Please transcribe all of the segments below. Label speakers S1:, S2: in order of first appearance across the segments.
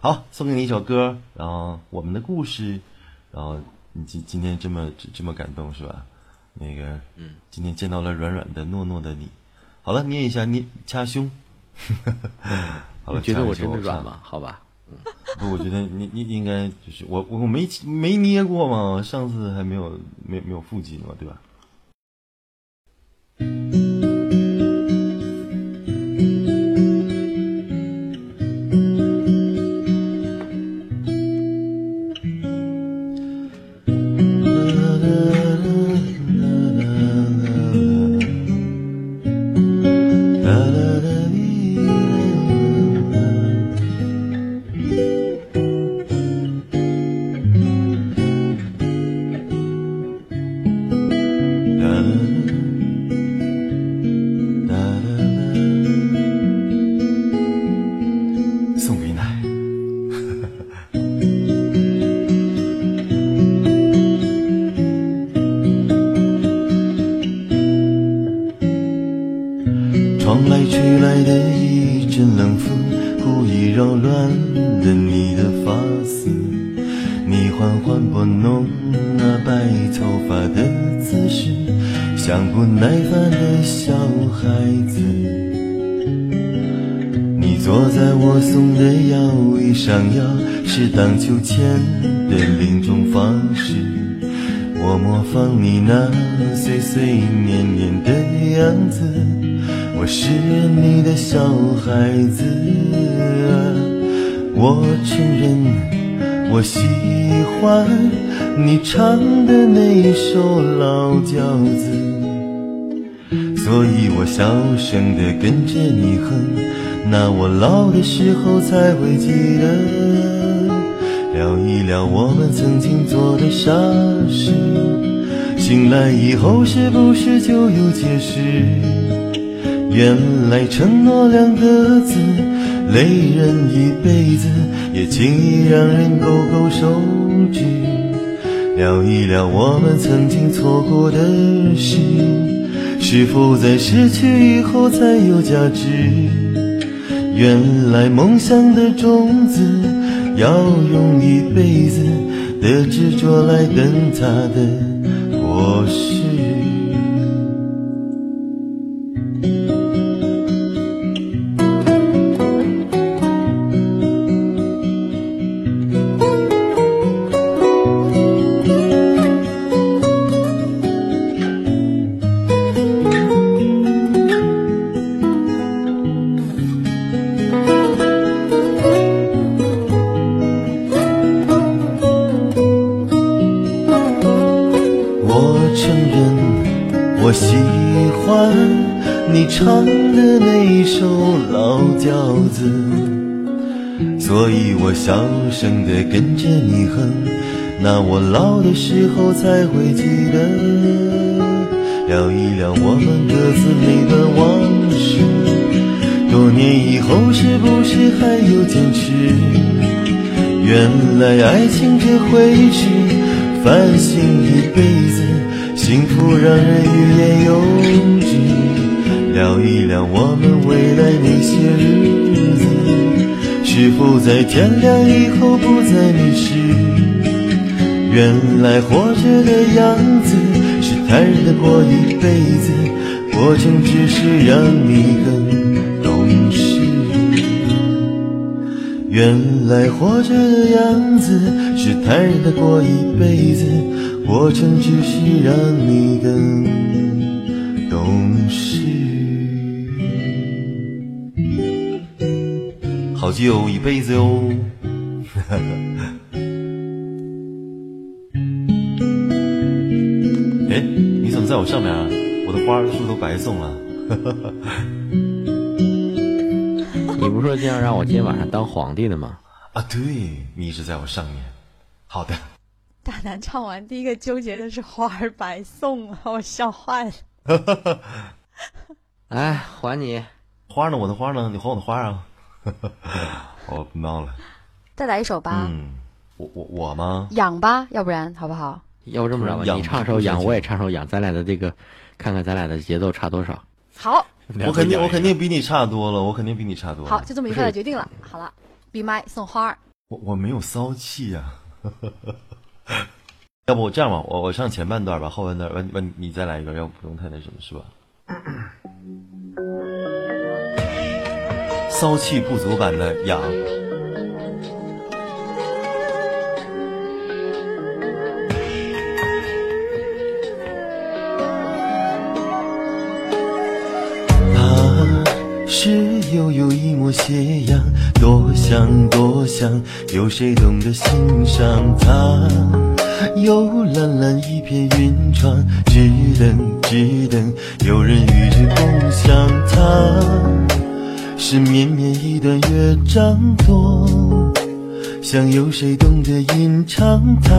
S1: 好，送给你一首歌，然后我们的故事，然后你今今天这么这么感动是吧？那个，嗯，今天见到了软软的、糯糯的你。好了，捏一下，捏掐胸。好了，觉得我真的软
S2: 吗？好吧，
S1: 不，我觉得你你应该就是我我没没捏过嘛，上次还没有没没有腹肌呢嘛，对吧？小孩子。你坐在我送的摇椅上呀是荡秋千的另一种方式。我模仿你那碎碎念念的样子我是你的小孩子。啊我承认我喜欢你唱的那一首老调子。所以我小声的跟着你哼，那我老的时候才会记得。聊一聊我们曾经做的傻事，醒来以后是不是就有解释？原来承诺两个字。累人一辈子，也轻易让人勾勾手指。聊一聊我们曾经错过的事，是否在失去以后才有价值？原来梦想的种子，要用一辈子的执着来等它的果实。你唱的那首老调子，所以我小声的跟着你哼，那我老的时候才会记得聊一聊我们各自那段往事，多年以后是不是还有坚持？原来爱情这回事，烦心一辈子，幸福让人欲言又止。聊一聊我们未来那些日子，是否在天亮以后不再迷失？原来活着的样子是坦然的过一辈子，过程只是让你更懂事。原来活着的样子是坦然的过一辈子，过程只是让你更懂事。好久一辈子哟。哎你怎么在我上面，我的花是不是都白送了？
S2: 你
S3: 不
S2: 是说今天让我今天晚上当皇帝的吗？
S1: 啊，对你一直在我上面。好的。
S4: 大南唱完第一个纠结的是花儿白送了，我笑坏了。
S2: 哎，还你
S1: 花呢？我的花呢？你还我的花啊？我不闹了。
S4: 再来一首吧。
S1: 嗯，我我我吗？
S4: 养吧，要不然好不好？
S2: 要不这么着吧，你唱首养，我也唱首养，咱俩的这个，看看咱俩的节奏差多少。
S4: 好，
S2: 我肯定我肯定
S1: 比你差多了，我肯定比你差多。好，
S4: 就这么愉快的决定了。好了，闭麦送花儿。
S1: 我我没有骚气呀。要不我这样吧，我我唱前半段吧，后半段问问你再来一个，要不用太那什么，是吧？骚气不足版的痒。他是悠悠一抹斜阳，多想多想，有谁懂得欣赏它？有蓝蓝一片云窗，只等只等有人与之共享它。是绵绵一段乐章多，想有谁懂得吟唱它？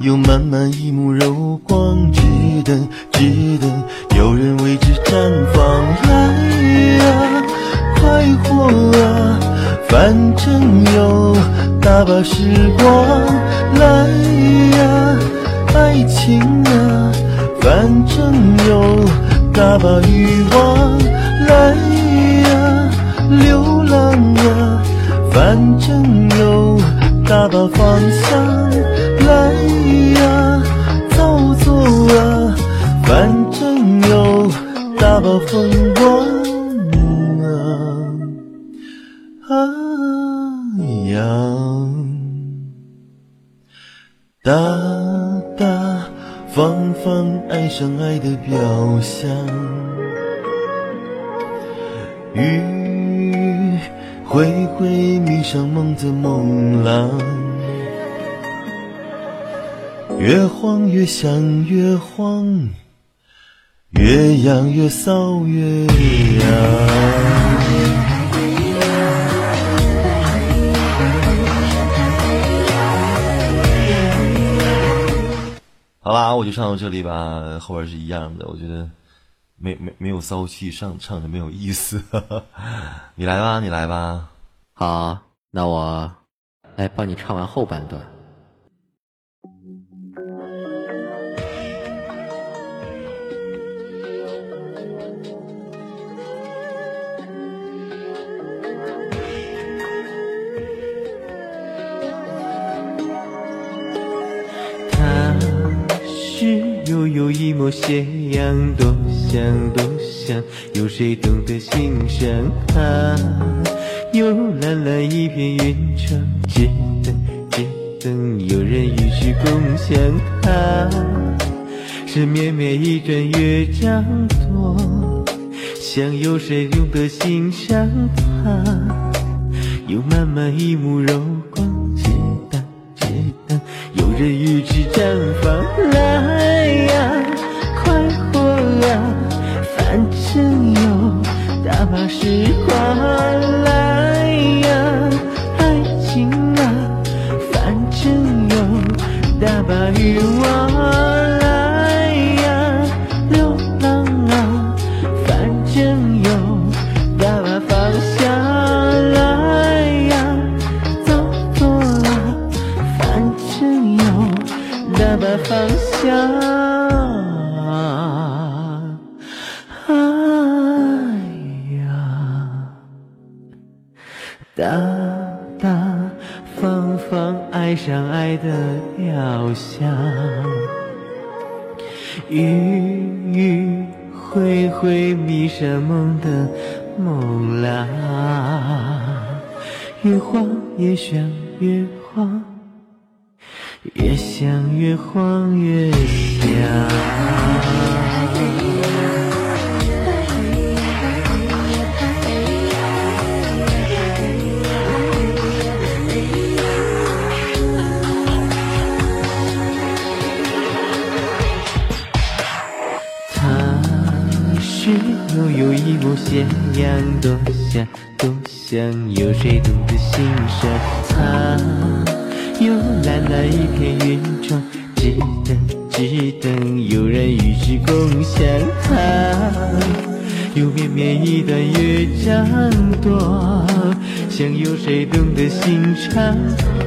S1: 有满满一幕柔光，只等只等有人为之绽放。来呀，快活啊，反正有大把时光。来呀，爱情啊，反正有大把欲望。来。流浪啊，反正有大把方向。来呀，造作啊，反正有大把风光啊。啊呀，大大方方爱上爱的表象。雨。挥挥迷上梦的梦郎，越晃越想越慌，越痒越骚越痒。好啦，我就唱到这里吧，后边是一样的，我觉得。没没没有骚气，上唱的没有意思。你来吧，你来吧。
S2: 好，那我来帮你唱完后半段。
S3: 他是悠悠一抹斜阳多。想多想，有谁懂得欣赏它？有蓝蓝一片云窗，只等只等有人与之共享它。是绵绵一段乐章多，想有谁懂得欣赏它？有满满一幕柔光，只等只等有人与之绽放。那时光大大方方爱上爱的雕像，雨雨挥挥迷上梦的梦郎，越慌越想越慌，越想越慌越想。斜阳，多想多想，有谁懂得欣赏它？有蓝蓝一片云窗，只等只等有人与之共享它。有绵绵一段乐章多，想有谁懂得欣赏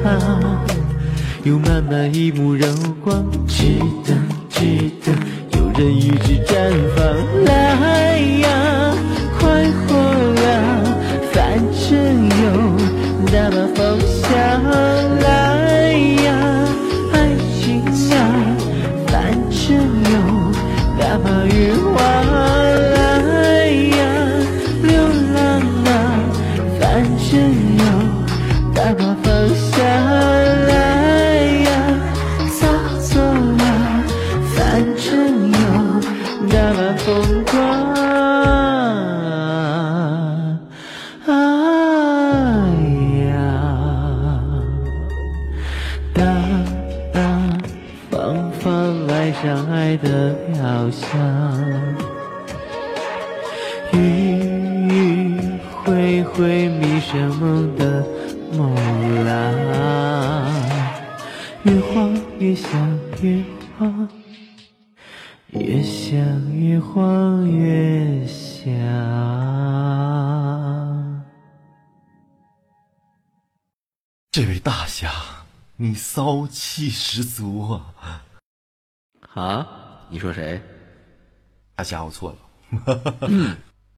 S3: 它？有满满一幕柔光，只等只等有人与之绽放。来呀，把方向来呀，爱情呀，反正有大把欲望想，迂迂回回迷上梦的梦郎，越晃越想越晃，越想越晃越想。
S1: 这位大侠，你骚气十足啊！
S2: 啊，你说谁？
S1: 大侠，我错了。